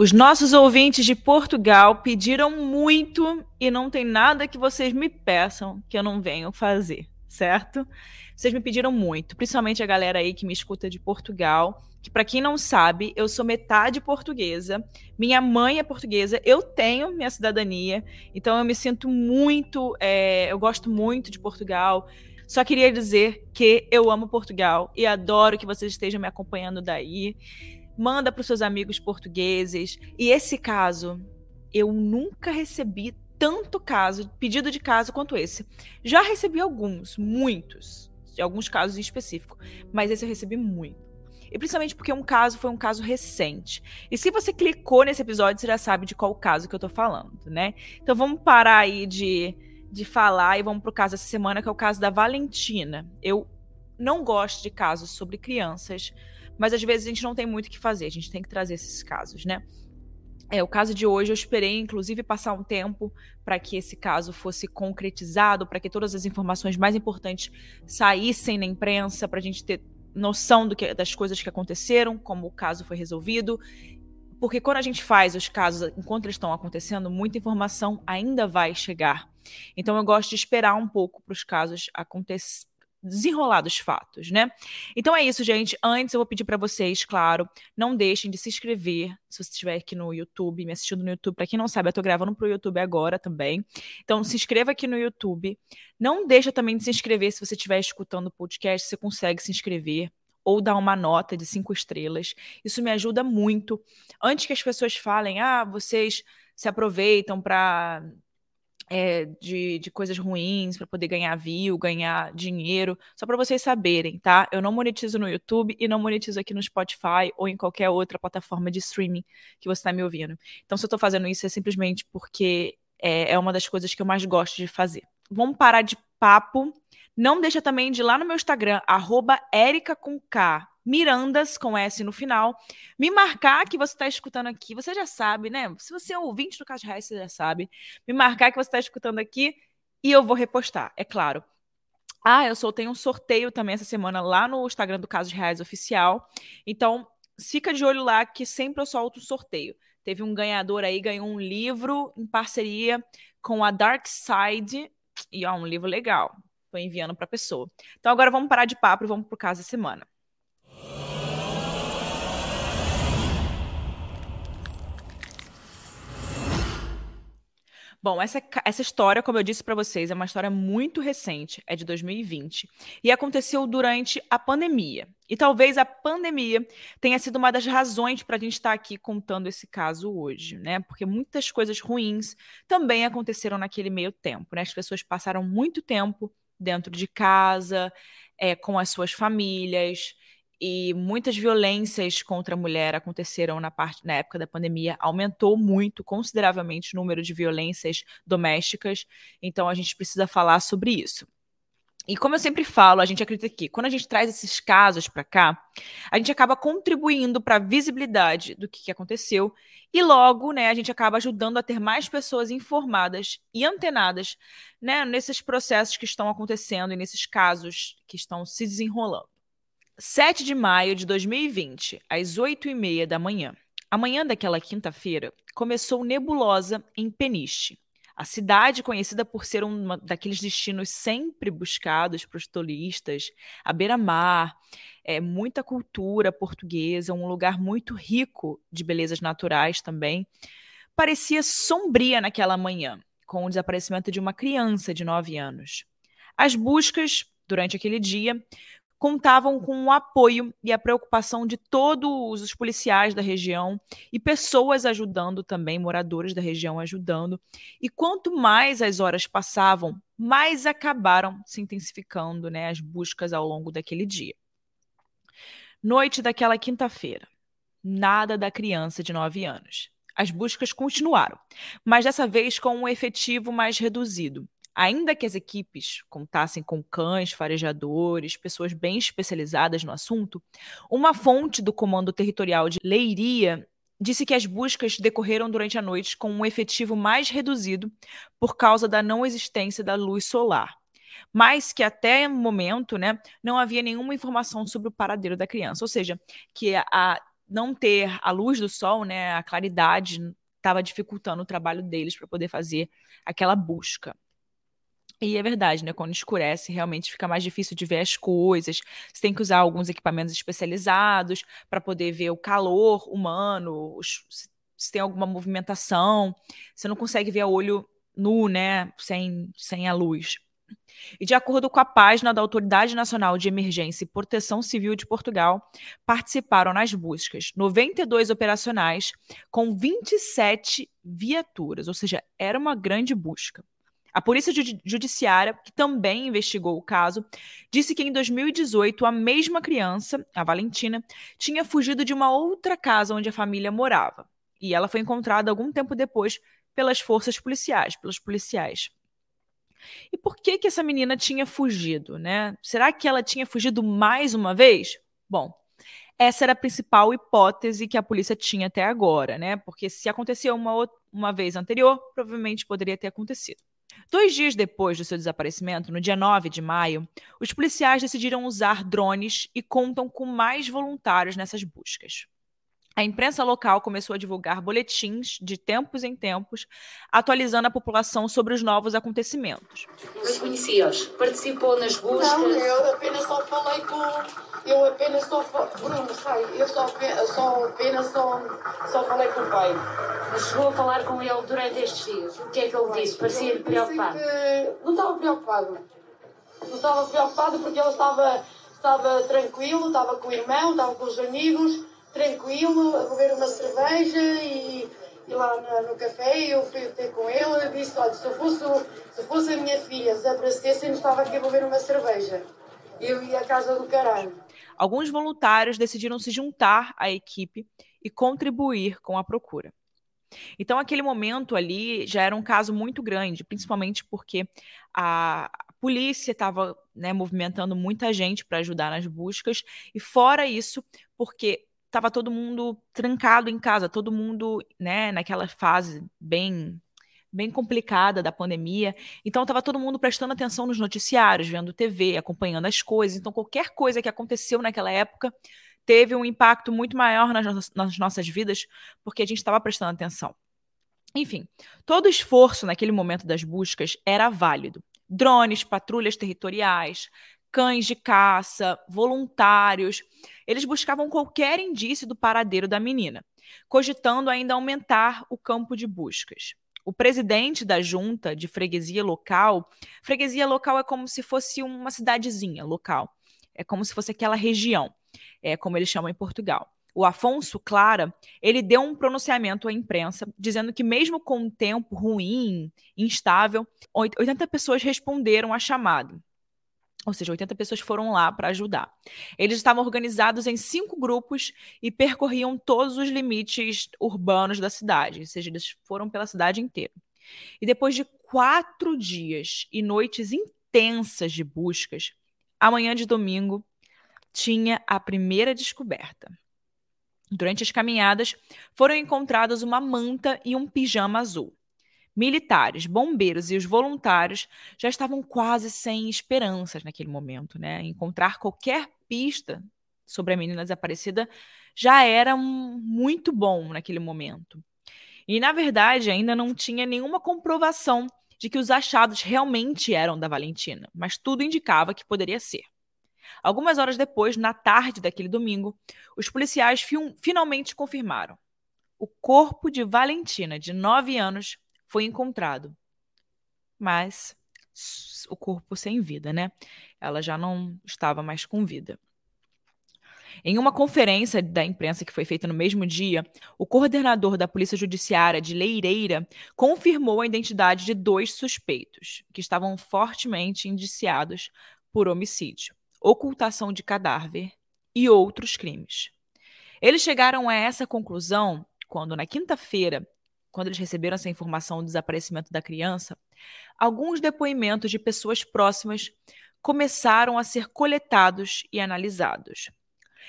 Os nossos ouvintes de Portugal pediram muito e não tem nada que vocês me peçam que eu não venho fazer, certo? Vocês me pediram muito, principalmente a galera aí que me escuta de Portugal, que para quem não sabe, eu sou metade portuguesa, minha mãe é portuguesa, eu tenho minha cidadania, então eu me sinto muito, é, eu gosto muito de Portugal. Só queria dizer que eu amo Portugal e adoro que vocês estejam me acompanhando daí manda para os seus amigos portugueses. E esse caso, eu nunca recebi tanto caso, pedido de caso quanto esse. Já recebi alguns, muitos, alguns casos em específico, mas esse eu recebi muito. E principalmente porque um caso foi um caso recente. E se você clicou nesse episódio, você já sabe de qual caso que eu tô falando, né? Então vamos parar aí de, de falar e vamos pro caso dessa semana, que é o caso da Valentina. Eu não gosto de casos sobre crianças, mas às vezes a gente não tem muito o que fazer, a gente tem que trazer esses casos, né? É, o caso de hoje eu esperei, inclusive, passar um tempo para que esse caso fosse concretizado, para que todas as informações mais importantes saíssem na imprensa, para a gente ter noção do que, das coisas que aconteceram, como o caso foi resolvido. Porque quando a gente faz os casos enquanto eles estão acontecendo, muita informação ainda vai chegar. Então eu gosto de esperar um pouco para os casos acontecerem desenrolar dos fatos, né? Então é isso, gente. Antes eu vou pedir para vocês, claro, não deixem de se inscrever se você estiver aqui no YouTube, me assistindo no YouTube. Para quem não sabe, eu tô gravando pro YouTube agora também. Então se inscreva aqui no YouTube. Não deixa também de se inscrever se você estiver escutando o podcast, você consegue se inscrever ou dar uma nota de cinco estrelas. Isso me ajuda muito. Antes que as pessoas falem, ah, vocês se aproveitam para é, de, de coisas ruins para poder ganhar view, ganhar dinheiro, só para vocês saberem, tá? Eu não monetizo no YouTube e não monetizo aqui no Spotify ou em qualquer outra plataforma de streaming que você está me ouvindo. Então, se eu estou fazendo isso é simplesmente porque é, é uma das coisas que eu mais gosto de fazer. Vamos parar de papo. Não deixa também de ir lá no meu Instagram, arroba com K, Mirandas, com S no final, me marcar que você está escutando aqui. Você já sabe, né? Se você é ouvinte do Caso Reais, você já sabe. Me marcar que você está escutando aqui e eu vou repostar, é claro. Ah, eu soltei um sorteio também essa semana lá no Instagram do Casos Reais Oficial. Então, fica de olho lá que sempre eu solto o sorteio. Teve um ganhador aí, ganhou um livro em parceria com a Dark Side. E ó, um livro legal. Estou enviando para a pessoa. Então agora vamos parar de papo e vamos para o caso da semana. Bom, essa, essa história, como eu disse para vocês, é uma história muito recente, é de 2020, e aconteceu durante a pandemia. E talvez a pandemia tenha sido uma das razões para a gente estar tá aqui contando esse caso hoje, né? Porque muitas coisas ruins também aconteceram naquele meio tempo, né? As pessoas passaram muito tempo dentro de casa, é, com as suas famílias, e muitas violências contra a mulher aconteceram na, parte, na época da pandemia, aumentou muito, consideravelmente, o número de violências domésticas, então a gente precisa falar sobre isso. E como eu sempre falo, a gente acredita que quando a gente traz esses casos para cá, a gente acaba contribuindo para a visibilidade do que, que, aconteceu e logo, né, a gente acaba ajudando a ter mais pessoas informadas e antenadas, né, nesses processos que estão acontecendo e nesses casos que estão se desenrolando. 7 de maio de 2020, às 8 e meia da manhã. A manhã daquela quinta-feira começou nebulosa em Peniche. A cidade, conhecida por ser um daqueles destinos sempre buscados para os turistas, a beira-mar, é, muita cultura portuguesa, um lugar muito rico de belezas naturais também, parecia sombria naquela manhã, com o desaparecimento de uma criança de 9 anos. As buscas, durante aquele dia, contavam com o apoio e a preocupação de todos os policiais da região e pessoas ajudando também, moradores da região ajudando. E quanto mais as horas passavam, mais acabaram se intensificando né, as buscas ao longo daquele dia. Noite daquela quinta-feira. Nada da criança de 9 anos. As buscas continuaram, mas dessa vez com um efetivo mais reduzido. Ainda que as equipes contassem com cães, farejadores, pessoas bem especializadas no assunto, uma fonte do Comando Territorial de Leiria disse que as buscas decorreram durante a noite com um efetivo mais reduzido por causa da não existência da luz solar. Mas que até o momento né, não havia nenhuma informação sobre o paradeiro da criança. Ou seja, que a, não ter a luz do sol, né, a claridade estava dificultando o trabalho deles para poder fazer aquela busca. E é verdade, né? Quando escurece, realmente fica mais difícil de ver as coisas. Você tem que usar alguns equipamentos especializados para poder ver o calor humano, se tem alguma movimentação. Você não consegue ver a olho nu, né? Sem, sem a luz. E de acordo com a página da Autoridade Nacional de Emergência e Proteção Civil de Portugal, participaram nas buscas 92 operacionais com 27 viaturas, ou seja, era uma grande busca. A Polícia Judiciária, que também investigou o caso, disse que em 2018 a mesma criança, a Valentina, tinha fugido de uma outra casa onde a família morava. E ela foi encontrada algum tempo depois pelas forças policiais, pelos policiais. E por que que essa menina tinha fugido, né? Será que ela tinha fugido mais uma vez? Bom, essa era a principal hipótese que a polícia tinha até agora, né? Porque se aconteceu uma, uma vez anterior, provavelmente poderia ter acontecido. Dois dias depois do seu desaparecimento, no dia 9 de maio, os policiais decidiram usar drones e contam com mais voluntários nessas buscas. A imprensa local começou a divulgar boletins de tempos em tempos, atualizando a população sobre os novos acontecimentos. Mas conhecia-os? Participou nas buscas? Não, eu apenas só falei com. Eu apenas só. Bruno, sai, eu só, só apenas só, só falei com o pai. Mas chegou a falar com ele durante estes dias? O que é que ele disse? Parecia preocupado? não estava preocupado. Não estava preocupado porque ele estava, estava tranquilo, estava com o irmão, estava com os amigos tranquilo, a beber uma cerveja e, e lá no, no, café eu fui ter com ele e disse, olha, se eu fosse, se fosse a minha filha desaparecesse, eu não estava aqui a beber uma cerveja. Eu ia à casa do caralho. Alguns voluntários decidiram se juntar à equipe e contribuir com a procura. Então, aquele momento ali já era um caso muito grande, principalmente porque a polícia estava né, movimentando muita gente para ajudar nas buscas, e fora isso, porque estava todo mundo trancado em casa, todo mundo, né, naquela fase bem bem complicada da pandemia. Então estava todo mundo prestando atenção nos noticiários, vendo TV, acompanhando as coisas. Então qualquer coisa que aconteceu naquela época teve um impacto muito maior nas, nas nossas vidas, porque a gente estava prestando atenção. Enfim, todo esforço naquele momento das buscas era válido. Drones, patrulhas territoriais, cães de caça, voluntários. Eles buscavam qualquer indício do paradeiro da menina, cogitando ainda aumentar o campo de buscas. O presidente da junta de freguesia local, freguesia local é como se fosse uma cidadezinha local, é como se fosse aquela região, é como eles chamam em Portugal. O Afonso Clara, ele deu um pronunciamento à imprensa dizendo que mesmo com um tempo ruim, instável, 80 pessoas responderam à chamada ou seja, 80 pessoas foram lá para ajudar. Eles estavam organizados em cinco grupos e percorriam todos os limites urbanos da cidade, ou seja, eles foram pela cidade inteira. E depois de quatro dias e noites intensas de buscas, amanhã de domingo tinha a primeira descoberta. Durante as caminhadas, foram encontrados uma manta e um pijama azul. Militares, bombeiros e os voluntários já estavam quase sem esperanças naquele momento, né? Encontrar qualquer pista sobre a menina desaparecida já era um, muito bom naquele momento. E, na verdade, ainda não tinha nenhuma comprovação de que os achados realmente eram da Valentina, mas tudo indicava que poderia ser. Algumas horas depois, na tarde daquele domingo, os policiais finalmente confirmaram. O corpo de Valentina, de 9 anos, foi encontrado. Mas o corpo sem vida, né? Ela já não estava mais com vida. Em uma conferência da imprensa que foi feita no mesmo dia, o coordenador da Polícia Judiciária de Leireira confirmou a identidade de dois suspeitos, que estavam fortemente indiciados por homicídio, ocultação de cadáver e outros crimes. Eles chegaram a essa conclusão quando, na quinta-feira, quando eles receberam essa informação do desaparecimento da criança, alguns depoimentos de pessoas próximas começaram a ser coletados e analisados.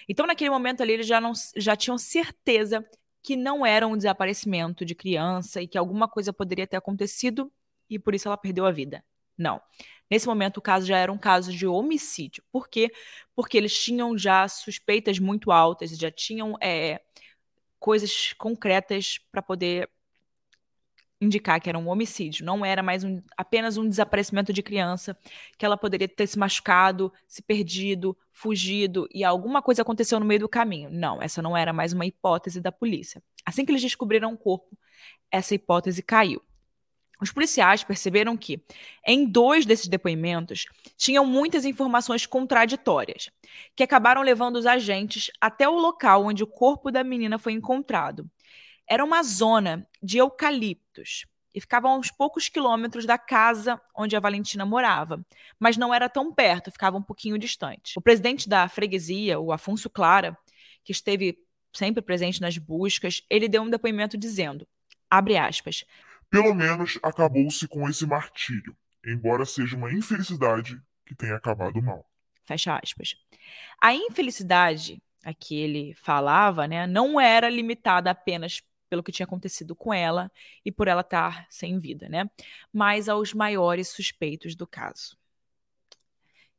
Então, naquele momento ali, eles já, não, já tinham certeza que não era um desaparecimento de criança e que alguma coisa poderia ter acontecido e por isso ela perdeu a vida. Não. Nesse momento, o caso já era um caso de homicídio. Por quê? Porque eles tinham já suspeitas muito altas, já tinham é, coisas concretas para poder indicar que era um homicídio, não era mais um, apenas um desaparecimento de criança, que ela poderia ter se machucado, se perdido, fugido e alguma coisa aconteceu no meio do caminho. Não, essa não era mais uma hipótese da polícia. Assim que eles descobriram o corpo, essa hipótese caiu. Os policiais perceberam que, em dois desses depoimentos, tinham muitas informações contraditórias, que acabaram levando os agentes até o local onde o corpo da menina foi encontrado. Era uma zona de eucaliptos e ficava a uns poucos quilômetros da casa onde a Valentina morava, mas não era tão perto, ficava um pouquinho distante. O presidente da freguesia, o Afonso Clara, que esteve sempre presente nas buscas, ele deu um depoimento dizendo, abre aspas, pelo menos acabou-se com esse martírio, embora seja uma infelicidade que tenha acabado mal. Fecha aspas. A infelicidade a que ele falava, né, não era limitada apenas pelo que tinha acontecido com ela e por ela estar sem vida, né? Mas aos maiores suspeitos do caso.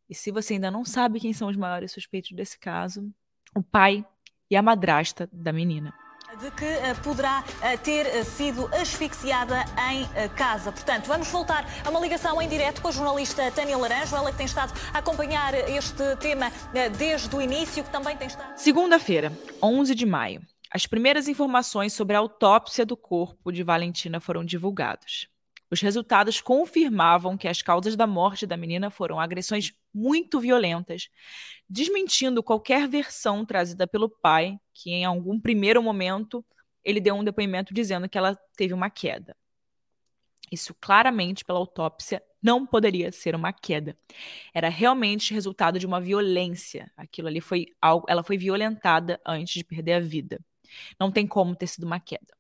E se você ainda não sabe quem são os maiores suspeitos desse caso, o pai e a madrasta da menina de que uh, poderá uh, ter uh, sido asfixiada em casa. Portanto, vamos voltar a uma ligação em direto com a jornalista Tânia Laranjo, ela que tem estado a acompanhar este tema desde o início, que também tem estado... Segunda-feira, 11 de maio. As primeiras informações sobre a autópsia do corpo de Valentina foram divulgadas. Os resultados confirmavam que as causas da morte da menina foram agressões muito violentas, desmentindo qualquer versão trazida pelo pai, que em algum primeiro momento ele deu um depoimento dizendo que ela teve uma queda. Isso claramente, pela autópsia, não poderia ser uma queda. Era realmente resultado de uma violência. Aquilo ali foi algo, ela foi violentada antes de perder a vida. Não tem como ter sido uma queda.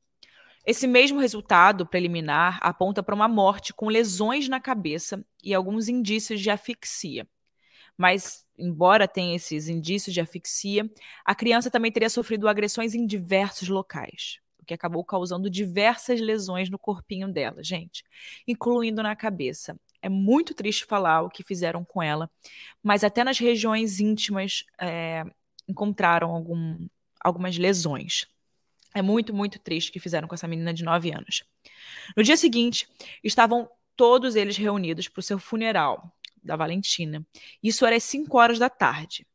Esse mesmo resultado preliminar aponta para uma morte com lesões na cabeça e alguns indícios de asfixia. Mas, embora tenha esses indícios de asfixia, a criança também teria sofrido agressões em diversos locais, o que acabou causando diversas lesões no corpinho dela, gente, incluindo na cabeça. É muito triste falar o que fizeram com ela, mas até nas regiões íntimas é, encontraram algum, algumas lesões. É muito, muito triste que fizeram com essa menina de 9 anos. No dia seguinte, estavam todos eles reunidos para o seu funeral da Valentina. Isso era às 5 horas da tarde.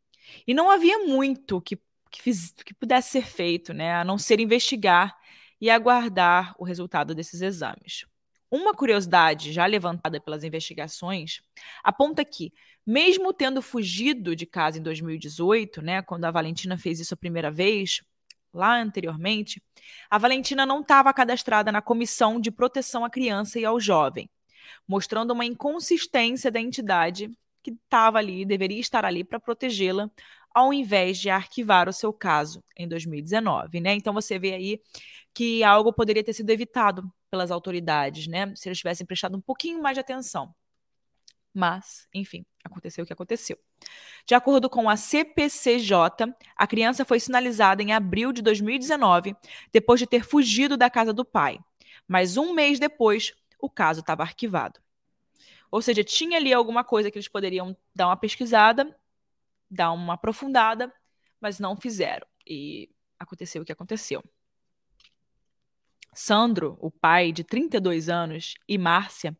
E não havia muito que, que, fiz, que pudesse ser feito, né, a não ser investigar e aguardar o resultado desses exames. Uma curiosidade já levantada pelas investigações aponta que, mesmo tendo fugido de casa em 2018, né, quando a Valentina fez isso a primeira vez, lá anteriormente, a Valentina não estava cadastrada na Comissão de Proteção à Criança e ao Jovem, mostrando uma inconsistência da entidade que estava ali, deveria estar ali para protegê-la, ao invés de arquivar o seu caso em 2019, né? Então você vê aí que algo poderia ter sido evitado pelas autoridades, né? Se eles tivessem prestado um pouquinho mais de atenção. Mas, enfim, aconteceu o que aconteceu. De acordo com a CPCJ, a criança foi sinalizada em abril de 2019, depois de ter fugido da casa do pai. Mas um mês depois, o caso estava arquivado. Ou seja, tinha ali alguma coisa que eles poderiam dar uma pesquisada, dar uma aprofundada, mas não fizeram. E aconteceu o que aconteceu. Sandro, o pai de 32 anos, e Márcia,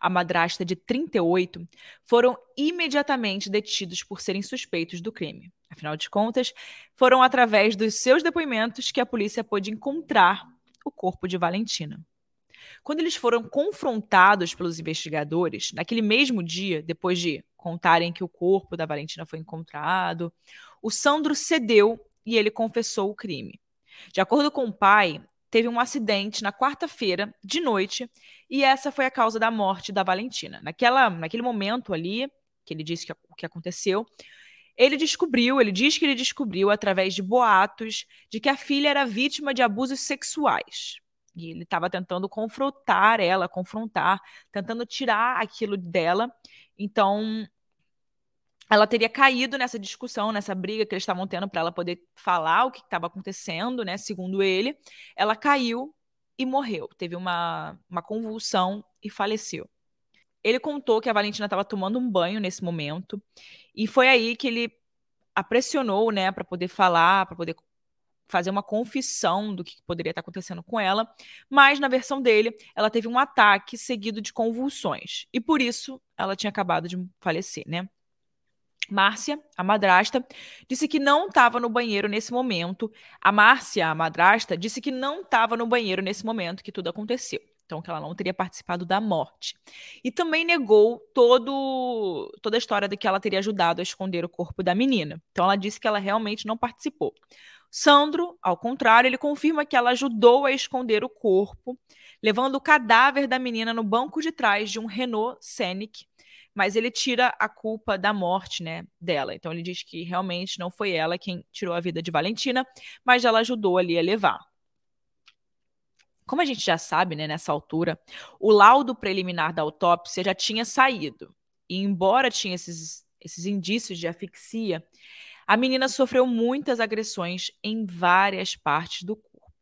a madrasta de 38, foram imediatamente detidos por serem suspeitos do crime. Afinal de contas, foram através dos seus depoimentos que a polícia pôde encontrar o corpo de Valentina. Quando eles foram confrontados pelos investigadores, naquele mesmo dia, depois de contarem que o corpo da Valentina foi encontrado, o Sandro cedeu e ele confessou o crime. De acordo com o pai, teve um acidente na quarta-feira de noite e essa foi a causa da morte da Valentina. Naquela, naquele momento ali, que ele disse que o que aconteceu, ele descobriu, ele diz que ele descobriu através de boatos de que a filha era vítima de abusos sexuais. E ele estava tentando confrontar ela, confrontar, tentando tirar aquilo dela. Então, ela teria caído nessa discussão, nessa briga que eles estavam tendo para ela poder falar o que estava acontecendo, né? Segundo ele, ela caiu e morreu. Teve uma, uma convulsão e faleceu. Ele contou que a Valentina estava tomando um banho nesse momento e foi aí que ele a pressionou, né, para poder falar, para poder fazer uma confissão do que poderia estar acontecendo com ela, mas na versão dele, ela teve um ataque seguido de convulsões e por isso ela tinha acabado de falecer, né? Márcia, a madrasta, disse que não estava no banheiro nesse momento. A Márcia, a madrasta, disse que não estava no banheiro nesse momento que tudo aconteceu. Então, que ela não teria participado da morte. E também negou todo, toda a história de que ela teria ajudado a esconder o corpo da menina. Então, ela disse que ela realmente não participou. Sandro, ao contrário, ele confirma que ela ajudou a esconder o corpo, levando o cadáver da menina no banco de trás de um Renault Scenic, mas ele tira a culpa da morte, né, dela. Então ele diz que realmente não foi ela quem tirou a vida de Valentina, mas ela ajudou ali a levar. Como a gente já sabe, né, nessa altura, o laudo preliminar da autópsia já tinha saído. E embora tinha esses, esses indícios de asfixia, a menina sofreu muitas agressões em várias partes do corpo.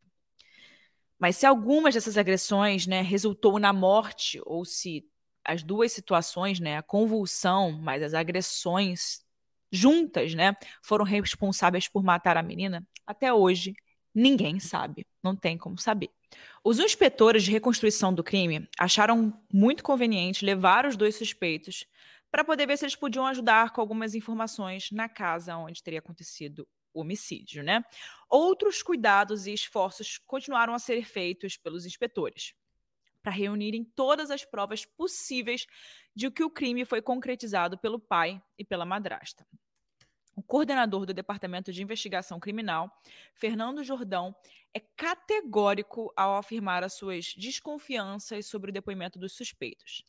Mas se algumas dessas agressões né, resultou na morte, ou se as duas situações, né, a convulsão, mas as agressões juntas, né, foram responsáveis por matar a menina, até hoje ninguém sabe, não tem como saber. Os inspetores de reconstrução do crime acharam muito conveniente levar os dois suspeitos para poder ver se eles podiam ajudar com algumas informações na casa onde teria acontecido o homicídio, né? Outros cuidados e esforços continuaram a ser feitos pelos inspetores para reunirem todas as provas possíveis de que o crime foi concretizado pelo pai e pela madrasta. O coordenador do Departamento de Investigação Criminal, Fernando Jordão, é categórico ao afirmar as suas desconfianças sobre o depoimento dos suspeitos.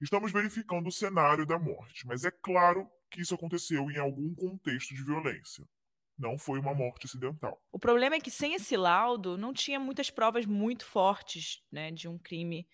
Estamos verificando o cenário da morte, mas é claro que isso aconteceu em algum contexto de violência. Não foi uma morte acidental. O problema é que sem esse laudo não tinha muitas provas muito fortes né, de um crime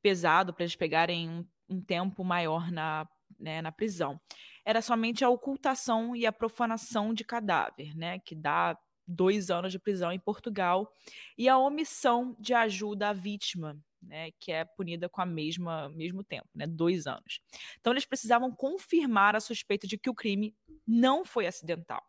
pesado para eles pegarem um, um, tempo maior na, né, na prisão. Era somente a ocultação e a profanação de cadáver, né, que dá dois anos de prisão em Portugal, e a omissão de ajuda à vítima, né, que é punida com a mesma mesmo tempo, né, dois anos. Então eles precisavam confirmar a suspeita de que o crime não foi acidental,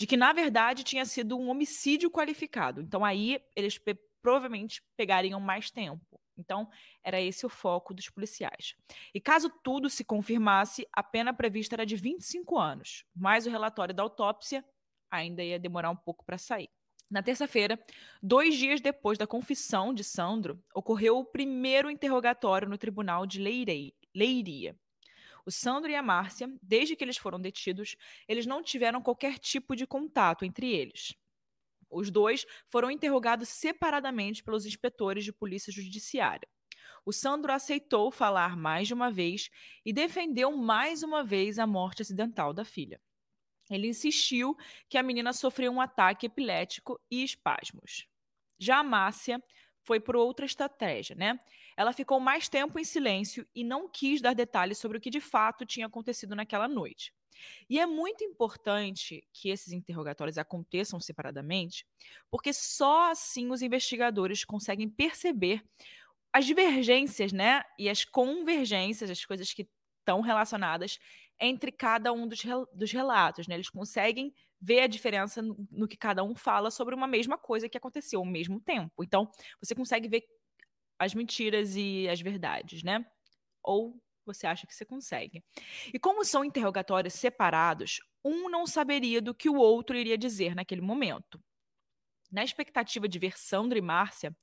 de que na verdade tinha sido um homicídio qualificado. Então aí eles pe provavelmente pegariam mais tempo. Então era esse o foco dos policiais. E caso tudo se confirmasse, a pena prevista era de 25 anos, mas o relatório da autópsia ainda ia demorar um pouco para sair. Na terça-feira, dois dias depois da confissão de Sandro, ocorreu o primeiro interrogatório no tribunal de Leirei, Leiria. O Sandro e a Márcia, desde que eles foram detidos, eles não tiveram qualquer tipo de contato entre eles. Os dois foram interrogados separadamente pelos inspetores de polícia judiciária. O Sandro aceitou falar mais de uma vez e defendeu mais uma vez a morte acidental da filha. Ele insistiu que a menina sofreu um ataque epilético e espasmos. Já a Márcia foi por outra estratégia, né? Ela ficou mais tempo em silêncio e não quis dar detalhes sobre o que de fato tinha acontecido naquela noite. E é muito importante que esses interrogatórios aconteçam separadamente, porque só assim os investigadores conseguem perceber as divergências, né? E as convergências, as coisas que estão relacionadas entre cada um dos, dos relatos, né? Eles conseguem ver a diferença no, no, que cada um fala sobre uma mesma coisa que aconteceu ao mesmo tempo. Então, você consegue ver as mentiras e as verdades, né? Ou você acha que você consegue. E como são interrogatórios separados, um não saberia do que o outro iria dizer naquele momento. Na expectativa de ver Sandra e Márcia,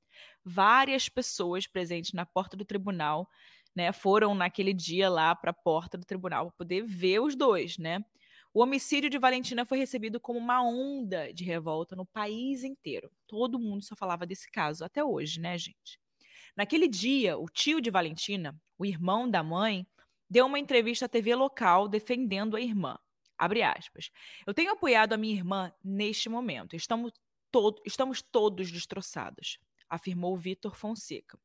várias pessoas presentes na porta do tribunal né, foram naquele dia lá para a porta do tribunal para poder ver os dois, né? O homicídio de Valentina foi recebido como uma onda de revolta no país inteiro. Todo mundo só falava desse caso até hoje, né, gente? Naquele dia, o tio de Valentina, o irmão da mãe, deu uma entrevista à TV local defendendo a irmã. Abre aspas. Eu tenho apoiado a minha irmã neste momento. Estamos, todo, estamos todos destroçados, afirmou Vitor Fonseca.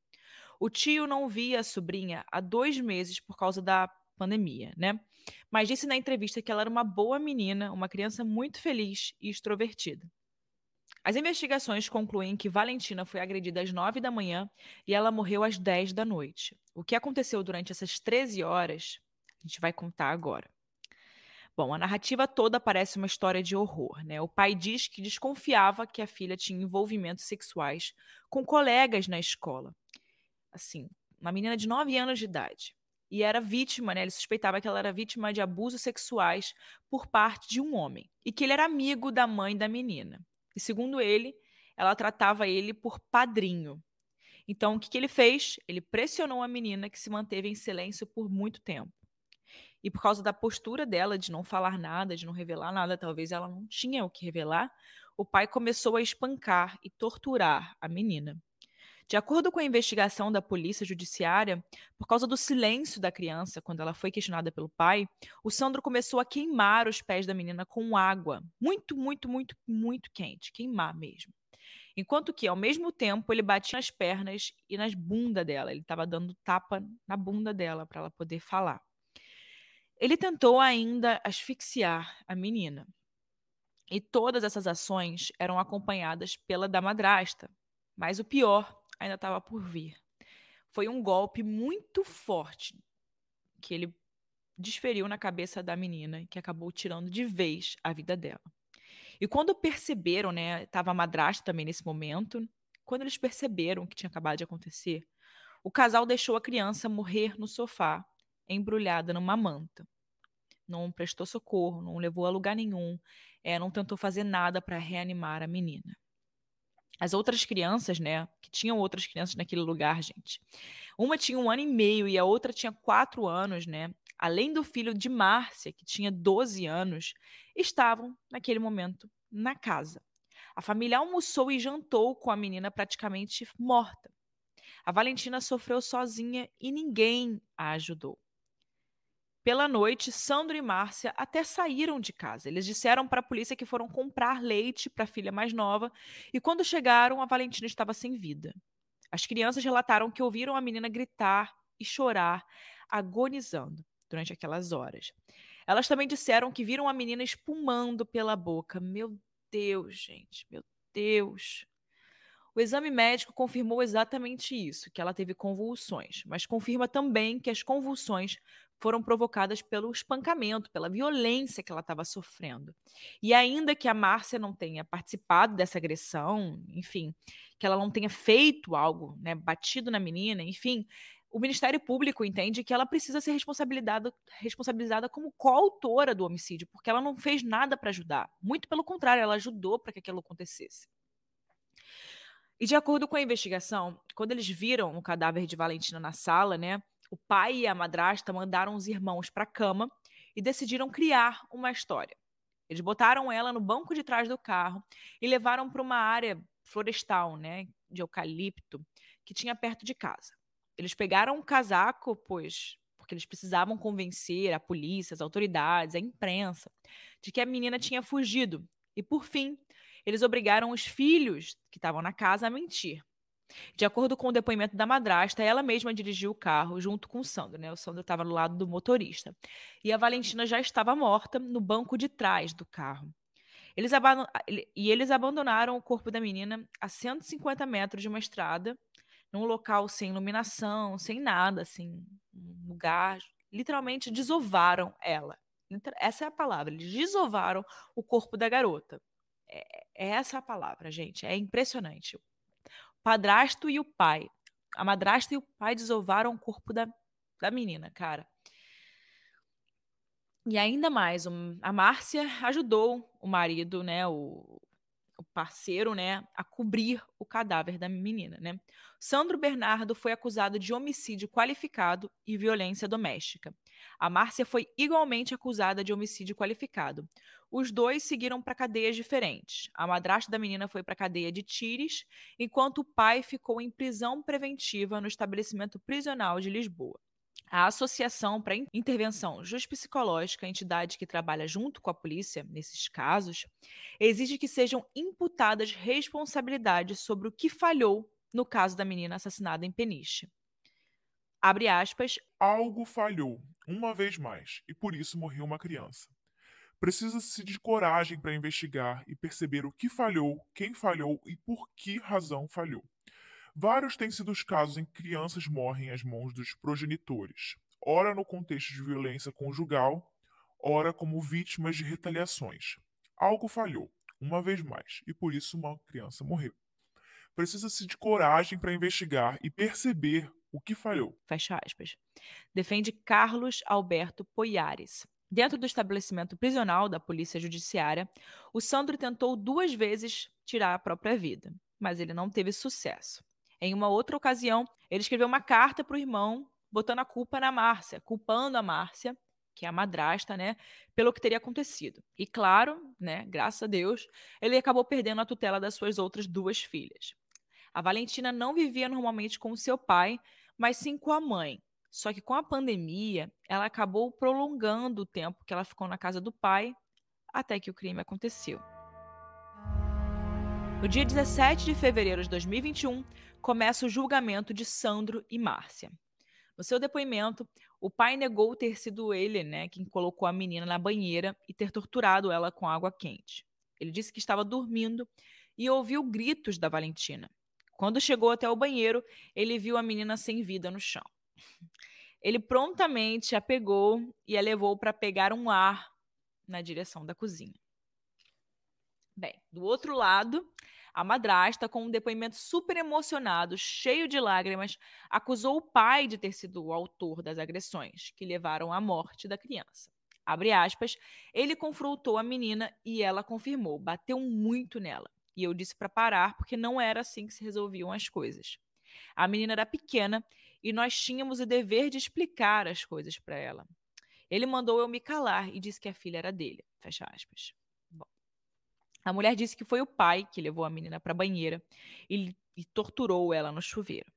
O tio não via a sobrinha há dois meses por causa da pandemia, né? Mas disse na entrevista que ela era uma boa menina, uma criança muito feliz e extrovertida. As investigações concluem que Valentina foi agredida às 9 da manhã e ela morreu às 10 da noite. O que aconteceu durante essas 13 horas, a gente vai contar agora. Bom, a narrativa toda parece uma história de horror, né? O pai diz que desconfiava que a filha tinha envolvimentos sexuais com colegas na escola. Assim, uma menina de 9 anos de idade. E era vítima, né? Ele suspeitava que ela era vítima de abusos sexuais por parte de um homem. E que ele era amigo da mãe da menina. E segundo ele, ela tratava ele por padrinho. Então, o que, que ele fez? Ele pressionou a menina que se manteve em silêncio por muito tempo. E por causa da postura dela de não falar nada, de não revelar nada, talvez ela não tinha o que revelar, o pai começou a espancar e torturar a menina. De acordo com a investigação da polícia judiciária, por causa do silêncio da criança quando ela foi questionada pelo pai, o Sandro começou a queimar os pés da menina com água, muito, muito, muito, muito quente, queimar mesmo. Enquanto que, ao mesmo tempo, ele batia nas pernas e nas bunda dela. Ele estava dando tapa na bunda dela para ela poder falar. Ele tentou ainda asfixiar a menina. E todas essas ações eram acompanhadas pela da madrasta. Mas o pior ainda estava por vir. Foi um golpe muito forte que ele desferiu na cabeça da menina, que acabou tirando de vez a vida dela. E quando perceberam, né, estava madrasta também nesse momento, quando eles perceberam o que tinha acabado de acontecer, o casal deixou a criança morrer no sofá, embrulhada numa manta não prestou socorro, não levou a lugar nenhum, é, não tentou fazer nada para reanimar a menina. As outras crianças, né, que tinham outras crianças naquele lugar, gente. Uma tinha um ano e meio e a outra tinha quatro anos, né? Além do filho de Márcia, que tinha 12 anos, estavam, naquele momento, na casa. A família almoçou e jantou com a menina praticamente morta. A Valentina sofreu sozinha e ninguém a ajudou. Pela noite, Sandro e Márcia até saíram de casa. Eles disseram para a polícia que foram comprar leite para a filha mais nova e quando chegaram, a Valentina estava sem vida. As crianças relataram que ouviram a menina gritar e chorar, agonizando durante aquelas horas. Elas também disseram que viram a menina espumando pela boca. Meu Deus, gente, meu Deus. O exame médico confirmou exatamente isso, que ela teve convulsões, mas confirma também que as convulsões foram provocadas pelo espancamento, pela violência que ela estava sofrendo. E ainda que a Márcia não tenha participado dessa agressão, enfim, que ela não tenha feito algo, né, batido na menina, enfim, o Ministério Público entende que ela precisa ser responsabilizada, responsabilizada como coautora do homicídio, porque ela não fez nada para ajudar. Muito pelo contrário, ela ajudou para que aquilo acontecesse. E de acordo com a investigação, quando eles viram o cadáver de Valentina na sala, né, o pai e a madrasta mandaram os irmãos para a cama e decidiram criar uma história. Eles botaram ela no banco de trás do carro e levaram para uma área florestal, né, de eucalipto, que tinha perto de casa. Eles pegaram um casaco, pois porque eles precisavam convencer a polícia, as autoridades, a imprensa de que a menina tinha fugido. E por fim, eles obrigaram os filhos que estavam na casa a mentir. De acordo com o depoimento da madrasta, ela mesma dirigiu o carro junto com o Sandro, né? O Sandro estava no lado do motorista. E a Valentina já estava morta no banco de trás do carro. Eles e eles abandonaram o corpo da menina a 150 metros de uma estrada, num local sem iluminação, sem nada, assim, um lugar. Literalmente desovaram ela. Essa é a palavra. Eles desovaram o corpo da garota. É, é essa a palavra, gente. É impressionante padrasto e o pai. A madrasta e o pai desovaram o corpo da, da menina, cara. E ainda mais, um, a Márcia ajudou o marido, né, o, o parceiro, né, a cobrir o cadáver da menina, né? Sandro Bernardo foi acusado de homicídio qualificado e violência doméstica. A Márcia foi igualmente acusada de homicídio qualificado. Os dois seguiram para cadeias diferentes. A madrasta da menina foi para a cadeia de Tires, enquanto o pai ficou em prisão preventiva no estabelecimento prisional de Lisboa. A Associação para Intervenção Juspsicológica, entidade que trabalha junto com a polícia nesses casos, exige que sejam imputadas responsabilidades sobre o que falhou no caso da menina assassinada em Peniche. Abre aspas. Algo falhou, uma vez mais, e por isso morreu uma criança. Precisa-se de coragem para investigar e perceber o que falhou, quem falhou e por que razão falhou. Vários têm sido os casos em que crianças morrem às mãos dos progenitores, ora no contexto de violência conjugal, ora como vítimas de retaliações. Algo falhou, uma vez mais, e por isso uma criança morreu. Precisa-se de coragem para investigar e perceber o que falhou. Fecha aspas. Defende Carlos Alberto Poiares. Dentro do estabelecimento prisional da Polícia Judiciária, o Sandro tentou duas vezes tirar a própria vida, mas ele não teve sucesso. Em uma outra ocasião, ele escreveu uma carta para o irmão, botando a culpa na Márcia, culpando a Márcia, que é a madrasta, né, pelo que teria acontecido. E claro, né, graças a Deus, ele acabou perdendo a tutela das suas outras duas filhas. A Valentina não vivia normalmente com seu pai, mas sim com a mãe. Só que com a pandemia, ela acabou prolongando o tempo que ela ficou na casa do pai até que o crime aconteceu. No dia 17 de fevereiro de 2021, começa o julgamento de Sandro e Márcia. No seu depoimento, o pai negou ter sido ele, né, quem colocou a menina na banheira e ter torturado ela com água quente. Ele disse que estava dormindo e ouviu gritos da Valentina. Quando chegou até o banheiro, ele viu a menina sem vida no chão. Ele prontamente a pegou e a levou para pegar um ar na direção da cozinha. Bem, do outro lado, a madrasta, com um depoimento super emocionado, cheio de lágrimas, acusou o pai de ter sido o autor das agressões que levaram à morte da criança. Abre aspas, ele confrontou a menina e ela confirmou, bateu muito nela. E eu disse para parar porque não era assim que se resolviam as coisas. A menina era pequena e nós tínhamos o dever de explicar as coisas para ela. Ele mandou eu me calar e disse que a filha era dele. Fecha aspas. Bom. A mulher disse que foi o pai que levou a menina para a banheira e, e torturou ela no chuveiro.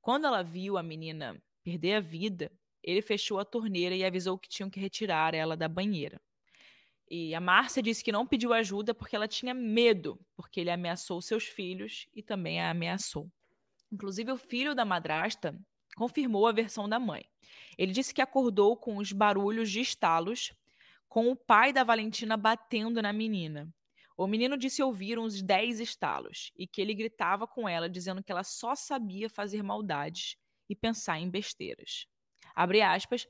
Quando ela viu a menina perder a vida, ele fechou a torneira e avisou que tinham que retirar ela da banheira. E a Márcia disse que não pediu ajuda porque ela tinha medo, porque ele ameaçou seus filhos e também a ameaçou. Inclusive, o filho da madrasta confirmou a versão da mãe. Ele disse que acordou com os barulhos de estalos, com o pai da Valentina batendo na menina. O menino disse ouvir uns 10 estalos e que ele gritava com ela, dizendo que ela só sabia fazer maldades e pensar em besteiras. Abre aspas.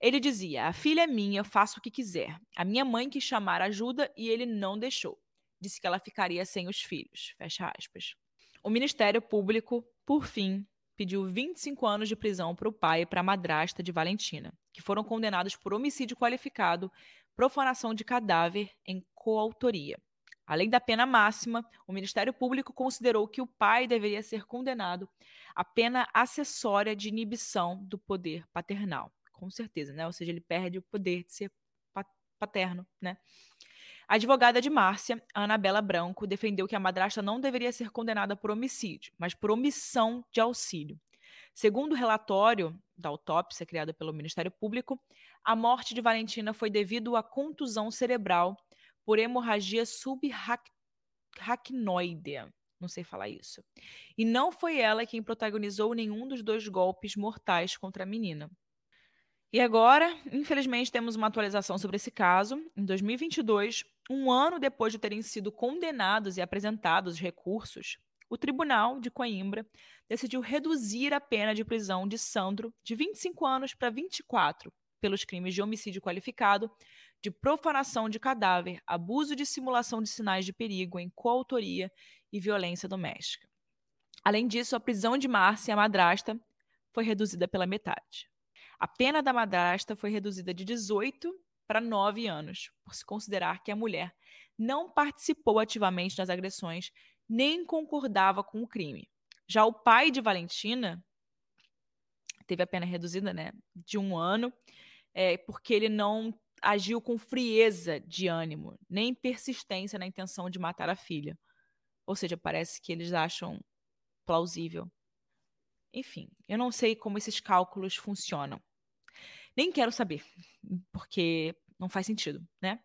Ele dizia: A filha é minha, eu faço o que quiser. A minha mãe quis chamar ajuda e ele não deixou. Disse que ela ficaria sem os filhos. Fecha aspas. O Ministério Público, por fim, pediu 25 anos de prisão para o pai e para a madrasta de Valentina, que foram condenados por homicídio qualificado, profanação de cadáver em coautoria. Além da pena máxima, o Ministério Público considerou que o pai deveria ser condenado à pena acessória de inibição do poder paternal com certeza, né? Ou seja, ele perde o poder de ser paterno, né? A advogada de Márcia, Anabela Branco, defendeu que a madrasta não deveria ser condenada por homicídio, mas por omissão de auxílio. Segundo o relatório da autópsia criada pelo Ministério Público, a morte de Valentina foi devido à contusão cerebral por hemorragia subaracnoide. Não sei falar isso. E não foi ela quem protagonizou nenhum dos dois golpes mortais contra a menina. E agora, infelizmente, temos uma atualização sobre esse caso. Em 2022, um ano depois de terem sido condenados e apresentados recursos, o Tribunal de Coimbra decidiu reduzir a pena de prisão de Sandro de 25 anos para 24 pelos crimes de homicídio qualificado, de profanação de cadáver, abuso de simulação de sinais de perigo em coautoria e violência doméstica. Além disso, a prisão de Márcia, a madrasta, foi reduzida pela metade. A pena da madrasta foi reduzida de 18 para 9 anos, por se considerar que a mulher não participou ativamente das agressões nem concordava com o crime. Já o pai de Valentina teve a pena reduzida, né, de um ano, é, porque ele não agiu com frieza de ânimo, nem persistência na intenção de matar a filha. Ou seja, parece que eles acham plausível. Enfim, eu não sei como esses cálculos funcionam. Nem quero saber, porque não faz sentido, né?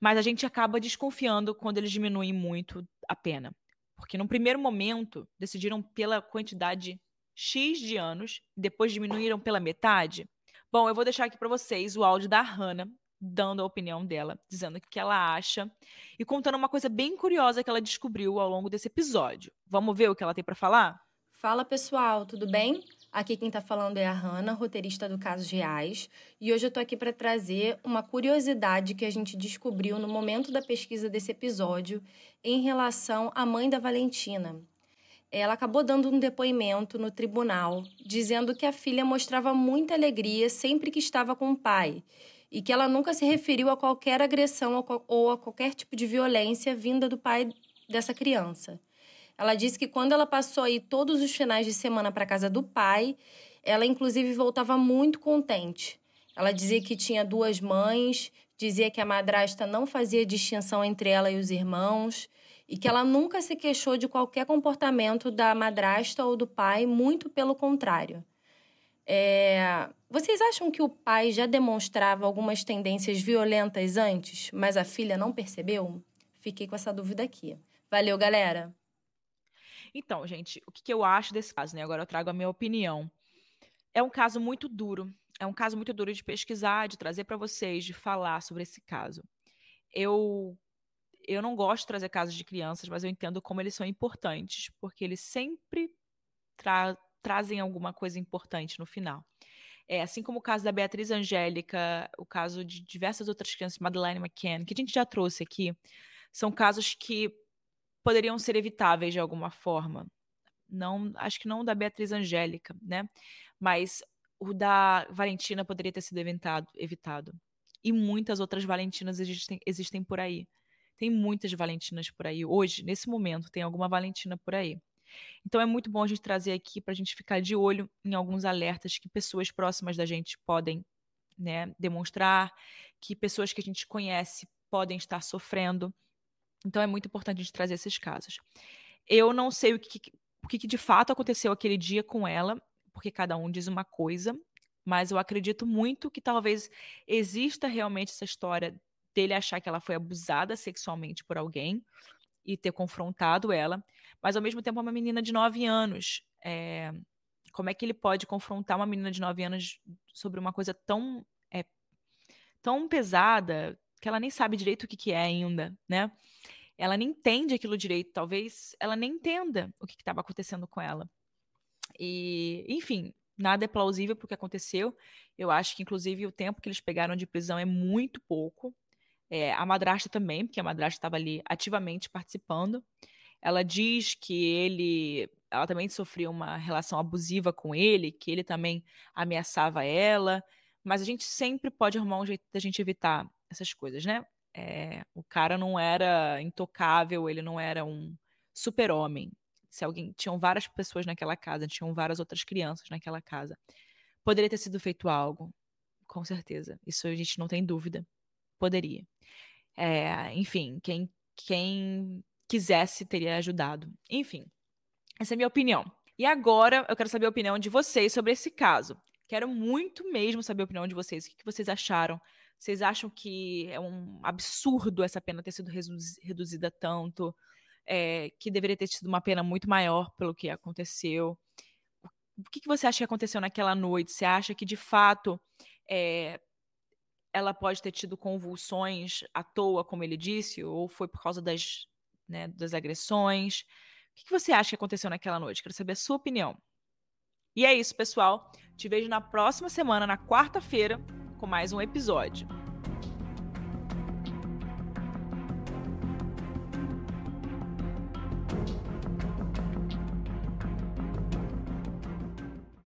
Mas a gente acaba desconfiando quando eles diminuem muito a pena. Porque no primeiro momento decidiram pela quantidade X de anos, depois diminuíram pela metade. Bom, eu vou deixar aqui para vocês o áudio da Hannah dando a opinião dela, dizendo o que ela acha e contando uma coisa bem curiosa que ela descobriu ao longo desse episódio. Vamos ver o que ela tem para falar? Fala pessoal, tudo bem? Aqui quem está falando é a Hanna, roteirista do Casos Reais, e hoje eu estou aqui para trazer uma curiosidade que a gente descobriu no momento da pesquisa desse episódio em relação à mãe da Valentina. Ela acabou dando um depoimento no tribunal, dizendo que a filha mostrava muita alegria sempre que estava com o pai e que ela nunca se referiu a qualquer agressão ou a qualquer tipo de violência vinda do pai dessa criança. Ela disse que quando ela passou aí todos os finais de semana para casa do pai, ela inclusive voltava muito contente. Ela dizia que tinha duas mães, dizia que a madrasta não fazia distinção entre ela e os irmãos e que ela nunca se queixou de qualquer comportamento da madrasta ou do pai, muito pelo contrário. É... Vocês acham que o pai já demonstrava algumas tendências violentas antes, mas a filha não percebeu? Fiquei com essa dúvida aqui. Valeu, galera! Então, gente, o que, que eu acho desse caso, né? Agora eu trago a minha opinião. É um caso muito duro. É um caso muito duro de pesquisar, de trazer para vocês, de falar sobre esse caso. Eu eu não gosto de trazer casos de crianças, mas eu entendo como eles são importantes, porque eles sempre tra trazem alguma coisa importante no final. É, assim como o caso da Beatriz Angélica, o caso de diversas outras crianças, Madeleine McCann, que a gente já trouxe aqui, são casos que poderiam ser evitáveis de alguma forma. Não, acho que não da Beatriz Angélica, né? Mas o da Valentina poderia ter sido evitado, evitado. E muitas outras Valentinas existem, existem por aí. Tem muitas Valentinas por aí. Hoje, nesse momento, tem alguma Valentina por aí. Então é muito bom a gente trazer aqui para a gente ficar de olho em alguns alertas que pessoas próximas da gente podem né, demonstrar, que pessoas que a gente conhece podem estar sofrendo. Então é muito importante a gente trazer esses casos. Eu não sei o que, o que de fato aconteceu aquele dia com ela, porque cada um diz uma coisa, mas eu acredito muito que talvez exista realmente essa história dele achar que ela foi abusada sexualmente por alguém e ter confrontado ela, mas ao mesmo tempo é uma menina de 9 anos. É, como é que ele pode confrontar uma menina de 9 anos sobre uma coisa tão, é, tão pesada, que ela nem sabe direito o que, que é ainda, né? Ela nem entende aquilo direito, talvez ela nem entenda o que estava acontecendo com ela. E, enfim, nada é plausível porque aconteceu. Eu acho que, inclusive, o tempo que eles pegaram de prisão é muito pouco. É, a madrasta também, porque a madrasta estava ali ativamente participando. Ela diz que ele, ela também sofria uma relação abusiva com ele, que ele também ameaçava ela. Mas a gente sempre pode arrumar um jeito da gente evitar essas coisas, né? É, o cara não era intocável, ele não era um super-homem. Se alguém. Tinham várias pessoas naquela casa, tinham várias outras crianças naquela casa. Poderia ter sido feito algo, com certeza. Isso a gente não tem dúvida. Poderia. É, enfim, quem, quem quisesse teria ajudado. Enfim, essa é a minha opinião. E agora eu quero saber a opinião de vocês sobre esse caso. Quero muito mesmo saber a opinião de vocês. O que vocês acharam vocês acham que é um absurdo essa pena ter sido reduzida tanto? É, que deveria ter tido uma pena muito maior pelo que aconteceu? O que, que você acha que aconteceu naquela noite? Você acha que, de fato, é, ela pode ter tido convulsões à toa, como ele disse, ou foi por causa das, né, das agressões? O que, que você acha que aconteceu naquela noite? Quero saber a sua opinião. E é isso, pessoal. Te vejo na próxima semana, na quarta-feira, com mais um episódio.